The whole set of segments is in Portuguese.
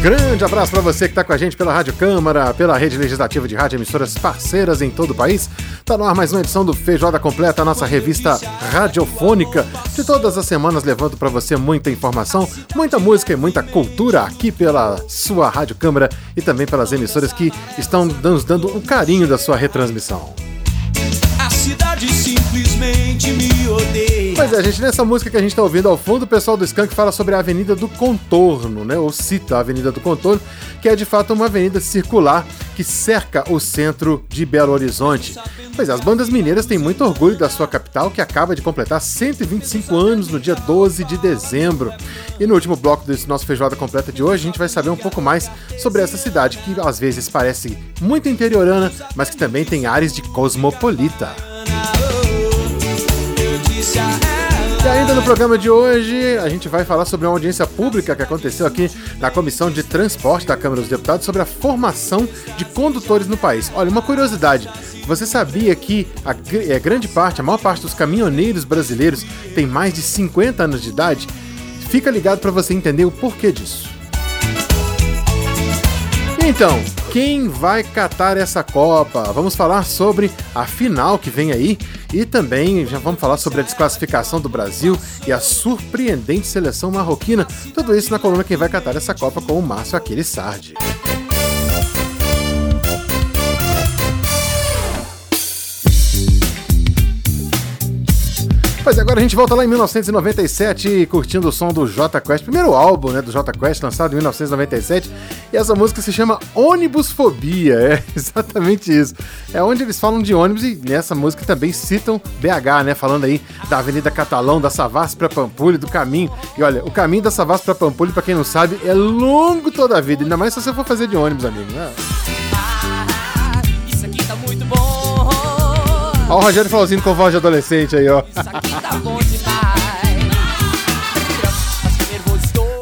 Grande abraço para você que está com a gente pela Rádio Câmara, pela rede legislativa de rádio emissoras parceiras em todo o país. Está no ar mais uma edição do Feijoada Completa, a nossa revista radiofônica, de todas as semanas levando para você muita informação, muita música e muita cultura aqui pela sua Rádio Câmara e também pelas emissoras que estão nos dando o carinho da sua retransmissão. A cidade simplesmente me odeia. Pois é, gente, nessa música que a gente tá ouvindo ao fundo, o pessoal do Skank fala sobre a Avenida do Contorno, né? Ou cita a Avenida do Contorno, que é de fato uma avenida circular que cerca o centro de Belo Horizonte. Pois é, as bandas mineiras têm muito orgulho da sua capital, que acaba de completar 125 anos no dia 12 de dezembro. E no último bloco desse nosso Feijoada Completa de hoje, a gente vai saber um pouco mais sobre essa cidade que às vezes parece muito interiorana, mas que também tem áreas de cosmopolita. Eu disse a ela. E ainda no programa de hoje, a gente vai falar sobre uma audiência pública que aconteceu aqui na Comissão de Transporte da Câmara dos Deputados sobre a formação de condutores no país. Olha, uma curiosidade. Você sabia que a é, grande parte, a maior parte dos caminhoneiros brasileiros tem mais de 50 anos de idade? Fica ligado para você entender o porquê disso. Então, quem vai catar essa Copa? Vamos falar sobre a final que vem aí e também já vamos falar sobre a desclassificação do Brasil e a surpreendente seleção marroquina. Tudo isso na coluna Quem vai catar essa Copa com o Márcio Aquele Sardi. Pois é, agora a gente volta lá em 1997 curtindo o som do J Quest, primeiro álbum né, do J Quest, lançado em 1997. E essa música se chama Ônibusfobia, é exatamente isso. É onde eles falam de ônibus e nessa música também citam BH, né? Falando aí da Avenida Catalão, da Savassi para Pampulha, do caminho. E olha, o caminho da Savassi para Pampulha, para quem não sabe, é longo toda a vida, ainda mais se você for fazer de ônibus, amigo. Né? Ó, o Rogério Flauzino com voz de adolescente aí, ó. Isso aqui tá bom demais.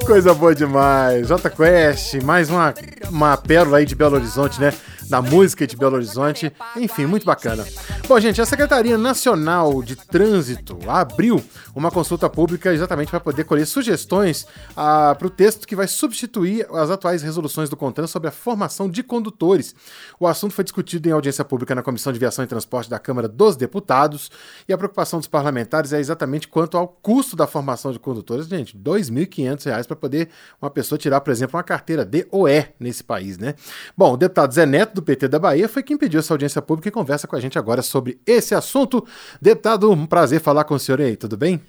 Coisa boa demais. J Quest, mais uma, uma pérola aí de Belo Horizonte, né? Da música de Belo Horizonte. Enfim, muito bacana. Bom, gente, a Secretaria Nacional de Trânsito abriu uma consulta pública exatamente para poder colher sugestões para o texto que vai substituir as atuais resoluções do CONTRAN sobre a formação de condutores. O assunto foi discutido em audiência pública na Comissão de Viação e Transporte da Câmara dos Deputados e a preocupação dos parlamentares é exatamente quanto ao custo da formação de condutores. Gente, R$ 2.500 para poder uma pessoa tirar, por exemplo, uma carteira D ou E nesse país, né? Bom, o deputado Zé Neto, do PT da Bahia, foi quem pediu essa audiência pública e conversa com a gente agora sobre esse assunto. Deputado, um prazer falar com o senhor aí, tudo bem?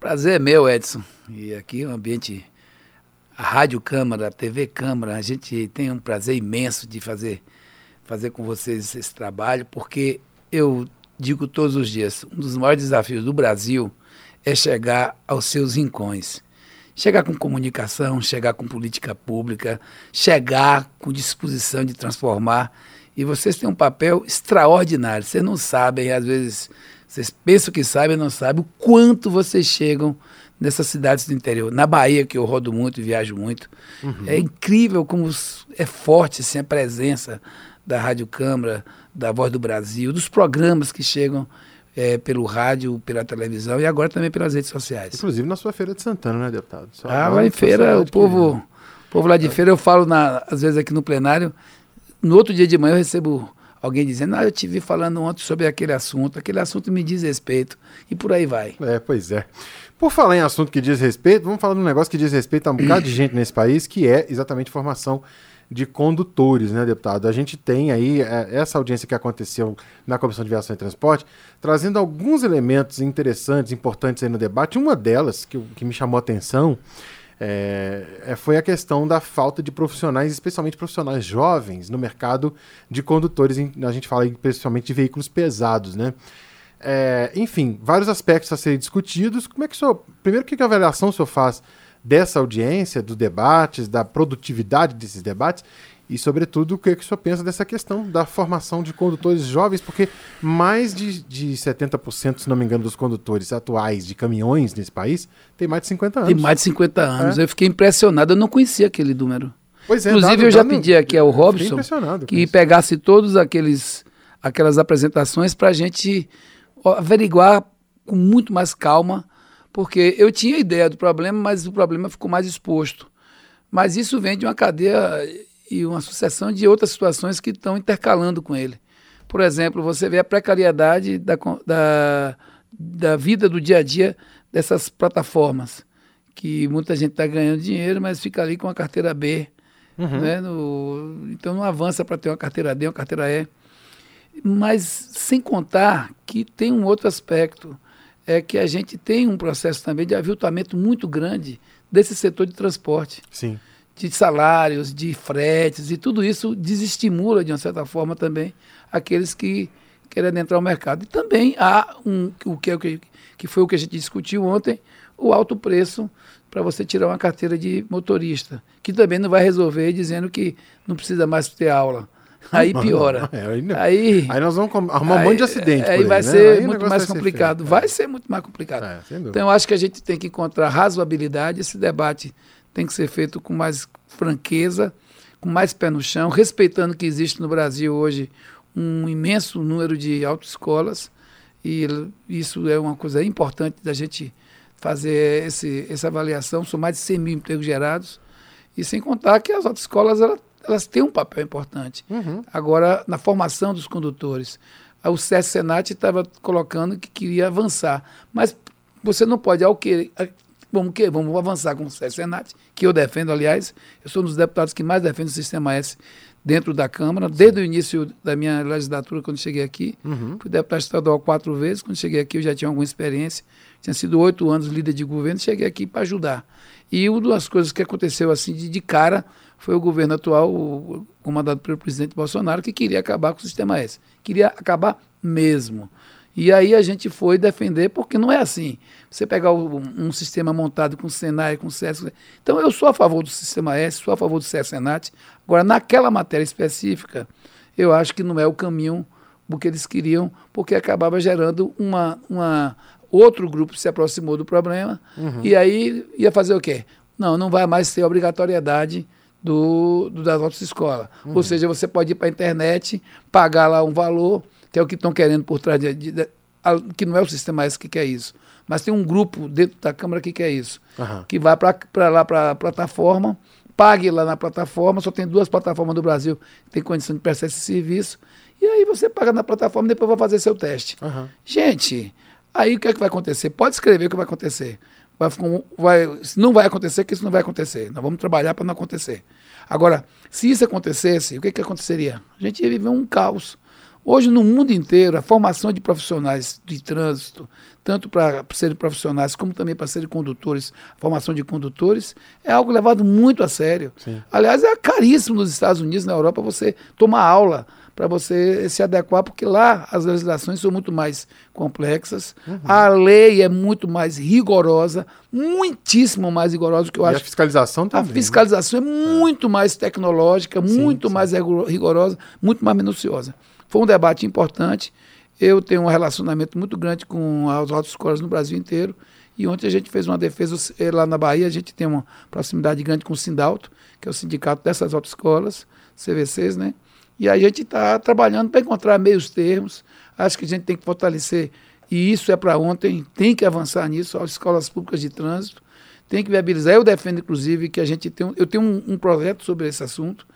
Prazer é meu, Edson. E aqui o ambiente, a Rádio Câmara, a TV Câmara, a gente tem um prazer imenso de fazer, fazer com vocês esse trabalho, porque eu digo todos os dias, um dos maiores desafios do Brasil é chegar aos seus rincões. Chegar com comunicação, chegar com política pública, chegar com disposição de transformar. E vocês têm um papel extraordinário. Vocês não sabem, às vezes, vocês pensam que sabem, não sabem o quanto vocês chegam nessas cidades do interior. Na Bahia, que eu rodo muito e viajo muito, é incrível como é forte assim, a presença da Rádio Câmara, da Voz do Brasil, dos programas que chegam eh, pelo rádio, pela televisão e agora também pelas redes sociais. Inclusive na sua feira de Santana, né, deputado? Só Ah, lá em que feira, o que- povo, o povo lá de feira, eu falo, na, às vezes aqui no plenário, no outro dia de manhã eu recebo alguém dizendo, ah, eu te vi falando ontem sobre aquele assunto, aquele assunto me diz respeito, e por aí vai. É, pois é. Por falar em assunto que diz respeito, vamos falar de um negócio que diz respeito a um bocado de gente nesse país, que é exatamente formação de condutores, né, deputado? A gente tem aí é, essa audiência que aconteceu na Comissão de Viação e Transporte, trazendo alguns elementos interessantes, importantes aí no debate. Uma delas, que, que me chamou a atenção, é, é, foi a questão da falta de profissionais, especialmente profissionais jovens, no mercado de condutores. A gente fala aí principalmente de veículos pesados, né? É, enfim, vários aspectos a serem discutidos. Como é que o senhor. Primeiro, que, que avaliação o senhor faz dessa audiência, dos debates, da produtividade desses debates? E, sobretudo, o que, que o senhor pensa dessa questão da formação de condutores jovens? Porque mais de, de 70%, se não me engano, dos condutores atuais de caminhões nesse país tem mais de 50 anos. Tem mais de 50 anos. É. Eu fiquei impressionado, eu não conhecia aquele número. Pois é, Inclusive, dado- eu já dado- pedi aqui ao Robson que pegasse todos aqueles aquelas apresentações para a gente averiguar com muito mais calma, porque eu tinha ideia do problema, mas o problema ficou mais exposto. Mas isso vem de uma cadeia e uma sucessão de outras situações que estão intercalando com ele. Por exemplo, você vê a precariedade da, da, da vida do dia a dia dessas plataformas, que muita gente está ganhando dinheiro, mas fica ali com a carteira B. Né, no- então não avança para ter uma carteira D, uma carteira E. Mas sem contar que tem um outro aspecto, é que a gente tem um processo também de aviltamento muito grande desse setor de transporte Sim. de salários, de fretes, e tudo isso desestimula, de uma certa forma, também aqueles que querem entrar no mercado. E também há um, o que, é o que, que foi o que a gente discutiu ontem, o alto preço para você tirar uma carteira de motorista, que também não vai resolver dizendo que não precisa mais ter aula. Aí piora. É, aí, Aí, aí nós vamos arrumar um monte de acidente. Aí, por vai né? ser Aí muito mais vai ser complicado. feio. Vai ser muito mais complicado. É. Então eu acho que a gente tem que encontrar razoabilidade. Esse debate tem que ser feito com mais franqueza, com mais pé no chão, respeitando que existe no Brasil hoje um imenso número de autoescolas. E isso é uma coisa importante da gente fazer esse, essa avaliação. São mais de 100 mil empregos gerados. E sem contar que as autoescolas elas, elas têm um papel importante. Uhum. Agora, na formação dos condutores. O SES Senat estava colocando que queria avançar. Mas você não pode, ao querer. a- Vamos, que, vamos avançar com o SES Senat, que eu defendo, aliás. Eu sou um dos deputados que mais defende o Sistema S dentro da Câmara, desde o início da minha legislatura, quando cheguei aqui. Uhum. Fui deputado estadual quatro vezes. Quando cheguei aqui, eu já tinha alguma experiência. Tinha sido oito anos líder de governo. Cheguei aqui para ajudar. E uma das coisas que aconteceu assim de, de cara foi o governo atual, o- comandado pelo presidente Bolsonaro, que queria acabar com o sistema S. Queria acabar mesmo. E aí a gente foi defender, porque não é assim. Você pegar o- um sistema montado com Senai, com SES. Então eu sou a favor do sistema S, sou a favor do SES Senat. Agora, naquela matéria específica, eu acho que não é o caminho do que eles queriam, porque acabava gerando uma, uma outro grupo se aproximou do problema e aí ia fazer o quê? Não, não vai mais ter obrigatoriedade do, do das outras escolas. Ou seja, você pode ir para a internet, pagar lá um valor, que é o que estão querendo por trás de, de- de- a- que não é o sistema S que quer isso. Mas tem um grupo dentro da Câmara que quer isso Aham. que vai para lá para a plataforma, pague lá na plataforma, só tem duas plataformas do Brasil que tem condição de prestar esse serviço, e aí você paga na plataforma e depois vai fazer seu teste. Aham. Gente, aí o que é que vai acontecer? Pode escrever o que vai acontecer. Vai, vai- não vai acontecer, que isso não vai acontecer. Nós vamos trabalhar para não acontecer. Agora, se isso acontecesse, o que, que aconteceria? A gente ia viver um caos. Hoje, no mundo inteiro, a formação de profissionais de trânsito, tanto para serem profissionais como também para serem condutores, a formação de condutores, é algo levado muito a sério. Sim. Aliás, é caríssimo nos Estados Unidos, na Europa, você tomar aula para você se adequar, porque lá as legislações são muito mais complexas, Uhum. a lei é muito mais rigorosa, muitíssimo mais rigorosa do que eu E a acho. fiscalização A também. né? fiscalização é muito mais tecnológica, muito sim. mais rigor- rigorosa, muito mais minuciosa. Foi um debate importante. Eu tenho um relacionamento muito grande com as autoescolas no Brasil inteiro. E ontem a gente fez uma defesa eh, lá na Bahia. A gente tem uma proximidade grande com o Sindalto, que é o sindicato dessas autoescolas, CVCs, né? E a gente está trabalhando para encontrar meios termos. Acho que a gente tem que fortalecer, e isso é para ontem, tem que avançar nisso, as escolas públicas de trânsito tem que viabilizar. Eu defendo, inclusive, que a gente tem. Eu tenho um, um projeto sobre esse assunto,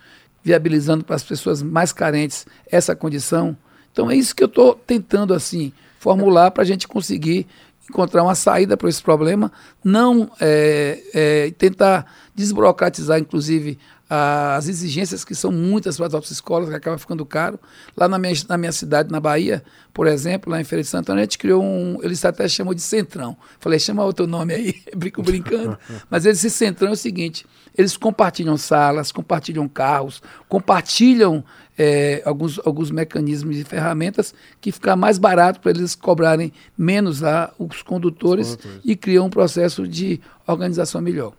viabilizando para as pessoas mais carentes essa condição. Então é isso que eu estou tentando assim formular para a gente conseguir encontrar uma saída para esse problema, não é, é, tentar desburocratizar, inclusive, as exigências que são muitas para as autoescolas, que acaba ficando caro. Lá na minha, na minha cidade, na Bahia, por exemplo, lá em Feira de Santana, a gente criou um. Eles até chamam de Centrão. Falei, chama outro nome aí, brinco brincando. Mas esse Centrão é o seguinte: eles compartilham salas, compartilham carros, compartilham é, alguns, alguns mecanismos e ferramentas que fica mais barato para eles cobrarem menos lá os condutores, Os condutores. e criam um processo de organização melhor.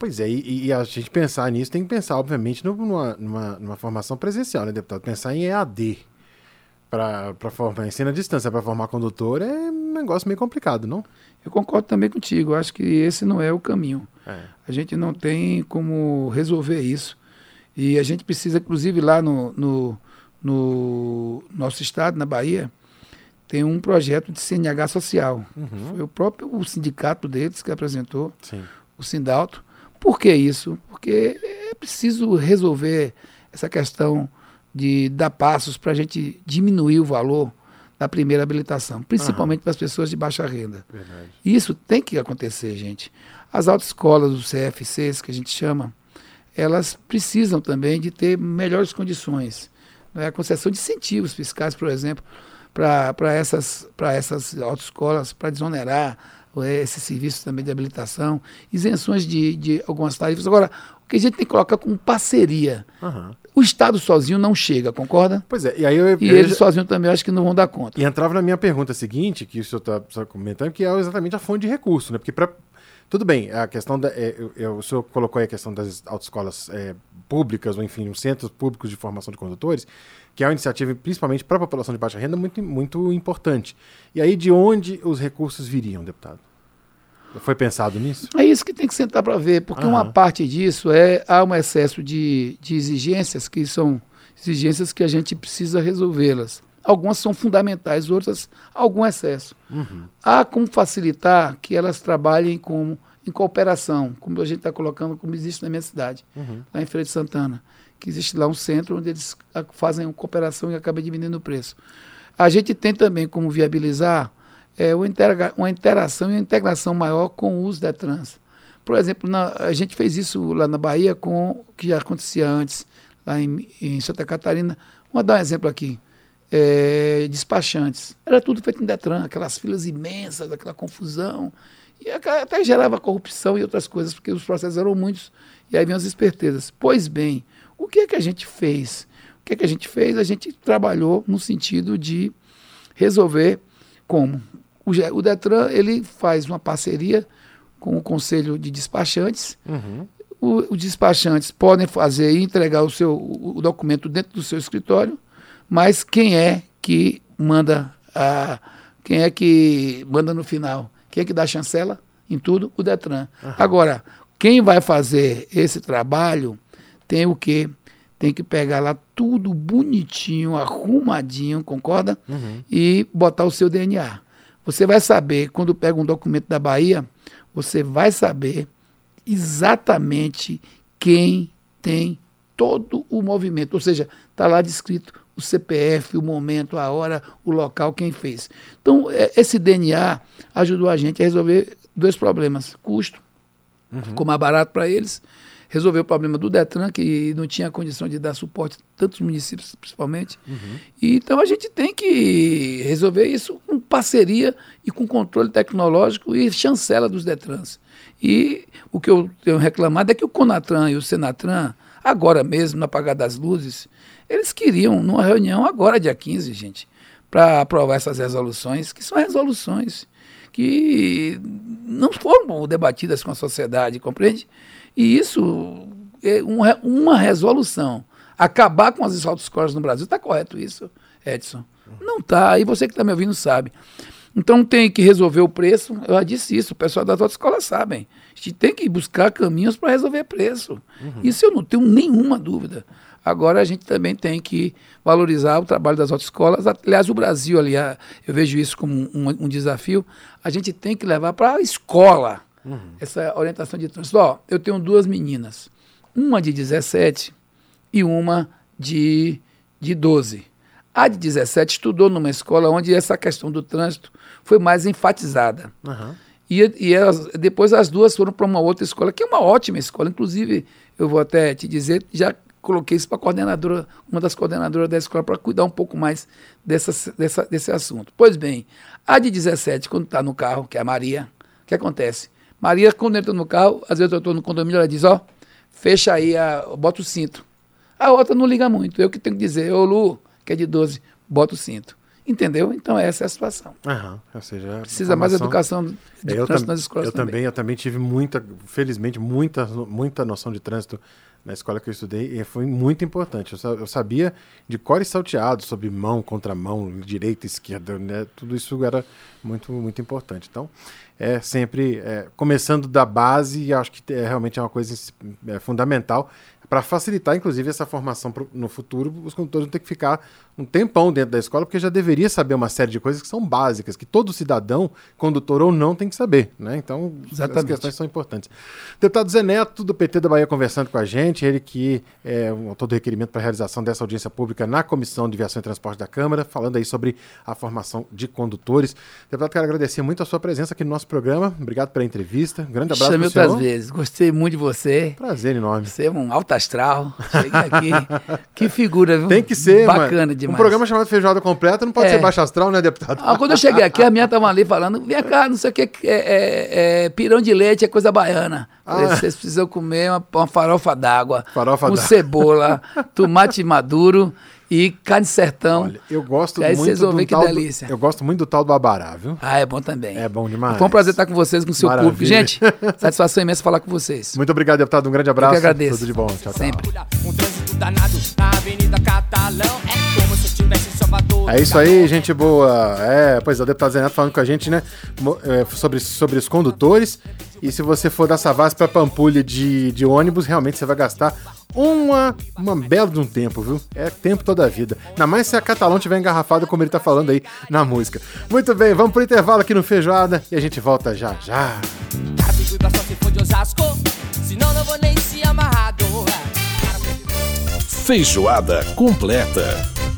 Pois é, e, e a gente pensar nisso tem que pensar, obviamente, numa, numa, numa formação presencial, né, deputado? Pensar em EAD para formar ensino à distância, para formar condutor é um negócio meio complicado, não? Eu concordo também contigo. Acho que esse não é o caminho. É. A gente não tem como resolver isso. E a gente precisa, inclusive, lá no, no, no nosso estado, na Bahia, tem um projeto de CNH social. Foi o próprio o sindicato deles que apresentou, Sim. o Sindalto. Por que isso? Porque é preciso resolver essa questão de dar passos para a gente diminuir o valor da primeira habilitação, principalmente para as pessoas de baixa renda. Verdade. Isso tem que acontecer, gente. As autoescolas, os CFCs, que a gente chama, elas precisam também de ter melhores condições. Né? A concessão de incentivos fiscais, por exemplo, para essas, pra essas autoescolas, para desonerar esse serviço também de habilitação, isenções de, de algumas tarifas. Agora, o que a gente tem que colocar como parceria. Aham. O Estado sozinho não chega, concorda? Pois é, e aí eu, E eu eles já- sozinhos também acho que não vão dar conta. E entrava na minha pergunta seguinte, que o senhor está comentando, que é exatamente a fonte de recurso, né? Porque para tudo bem, a questão da. é, eu- o senhor colocou aí a questão das autoescolas é, públicas, ou enfim, os centros públicos de formação de condutores, que é uma iniciativa, principalmente para a população de baixa renda, muito, muito importante. E aí, de onde os recursos viriam, deputado? Foi pensado nisso? É isso que tem que sentar para ver, porque uma Aham. parte disso é há um excesso de, de exigências que são exigências que a gente precisa resolvê-las. Algumas são fundamentais, outras algum excesso. Há como facilitar que elas trabalhem como em cooperação, como a gente está colocando, como existe na minha cidade, lá em Feira de Santana, que existe lá um centro onde eles ah, fazem uma cooperação e acabam diminuindo o preço. A gente tem também como viabilizar é, uma, interação e uma integração maior com os Detrans. Por exemplo, na- a gente fez isso lá na Bahia com o que já acontecia antes, lá em, em Santa Catarina. Vou dar um exemplo aqui. É, despachantes. Era tudo feito em Detran, aquelas filas imensas, aquela confusão. E até gerava corrupção e outras coisas, porque os processos eram muitos e aí vinham as espertezas. Pois bem, o que é que a gente fez? O que é que a gente fez? A gente trabalhou no sentido de resolver como? O, o Detran ele faz uma parceria com o Conselho de Despachantes. O- os despachantes podem fazer e entregar o seu o, o documento dentro do seu escritório, mas quem é que manda a, quem é que manda no final? Quem é que dá chancela em tudo? O Detran. Agora, quem vai fazer esse trabalho tem o quê? Tem que pegar lá tudo bonitinho, arrumadinho, concorda? E botar o seu DNA. Você vai saber, quando pega um documento da Bahia, você vai saber exatamente quem tem todo o movimento. Ou seja, está lá descrito o CPF, o momento, a hora, o local, quem fez. Então, é, esse DNA ajudou a gente a resolver dois problemas: custo, ficou mais barato para eles. Resolveu o problema do Detran, que não tinha condição de dar suporte a tantos municípios, principalmente. E, então a gente tem que resolver isso com parceria e com controle tecnológico e chancela dos Detrans. E o que eu tenho reclamado é que o Conatran e o Senatran, agora mesmo, no apagar das luzes, eles queriam, numa reunião agora, dia 15, gente, para aprovar essas resoluções, que são resoluções que não foram debatidas com a sociedade, compreende? E isso é um uma resolução. Acabar com as autoescolas no Brasil. Está correto isso, Edson? Não está. E você que está me ouvindo sabe. Então tem que resolver o preço. Eu já disse isso, o pessoal das autoescolas sabem. A gente tem que buscar caminhos para resolver preço. Isso eu não tenho nenhuma dúvida. Agora a gente também tem que valorizar o trabalho das autoescolas. Aliás, o Brasil, aliás, eu vejo isso como um, um desafio. A gente tem que levar para a escola essa orientação de trânsito. Ó, eu tenho duas meninas, uma de 17 e uma de, de 12. A de 17 estudou numa escola onde essa questão do trânsito foi mais enfatizada. Aham. E, e elas- depois as duas foram para uma outra escola, que é uma ótima escola. Inclusive, eu vou até te dizer, já coloquei isso para a coordenadora, uma das coordenadoras da escola, para cuidar um pouco mais dessa, dessa, desse assunto. Pois bem, a de 17, quando está no carro, que é a Maria, o que acontece? Maria, quando entra no carro, às vezes eu estou no condomínio, ela diz, ó, fecha aí, a, bota o cinto. A outra não liga muito. Eu que tenho que dizer, ô Lu, que é de 12, bota o cinto. Entendeu? Então essa é a situação. Aham, ou seja, Precisa mais educação de eu, trânsito nas escolas eu também. eu também tive muita, felizmente, muita, muita noção de trânsito na escola que eu estudei e foi muito importante. Eu, sa- eu sabia de cor e salteado sobre mão, contramão, direita, esquerda, né? Tudo isso era muito, muito importante. Então, é sempre é, começando da base e acho que é, realmente é uma coisa é, fundamental para facilitar, inclusive, essa formação pro- no futuro. Os condutores vão ter que ficar um tempão dentro da escola, porque já deveria saber uma série de coisas que são básicas, que todo cidadão, condutor ou não, tem que saber. Né? Então, as Exatamente. questões são importantes. Deputado Zé Neto, do PT da Bahia, conversando com a gente, ele que é um autor do requerimento para a realização dessa audiência pública na Comissão de Viação e Transporte da Câmara, falando aí sobre a formação de condutores. Deputado, quero agradecer muito a sua presença aqui no nosso programa. Obrigado pela entrevista. Um grande abraço Chame para o outras vezes. Gostei muito de você. Prazer enorme. Você é um alto astral. Chega aqui. que figura, viu? Tem que ser, Bacana mano. demais. Um programa chamado Feijoada Completa não pode É. ser baixo astral, né, deputado? Ah, quando eu cheguei aqui, a minha tava ali falando, vem cá, não sei o que, é, é- é pirão de leite é coisa baiana. Ah. Vocês precisam comer uma, uma farofa d'água, Farofa com cebola, tomate maduro e carne sertão. Olha, eu gosto Aí muito vocês vão do ver que tal do- delícia. Eu gosto muito do tal do abará, viu? Ah, é bom também. É bom demais. Foi um prazer estar com vocês, com o seu Maravilha. público. Gente, satisfação imensa falar com vocês. Muito obrigado, deputado. Um grande abraço. Eu que agradeço. Tudo de bom. Tchau, tchau. Sempre. Um trânsito danado na Avenida Catalão. É É isso aí, gente boa. É, pois é, o deputado falando com a gente, né, é, sobre, sobre os condutores. E se você for da Savassi para Pampulha de, de ônibus, realmente você vai gastar uma, uma bela de um tempo, viu? É tempo toda a vida. Ainda mais se a Catalão tiver engarrafada, como ele tá falando aí na música. Muito bem, vamos pro intervalo aqui no Feijoada e a gente volta já já. Amarrado. Feijoada completa.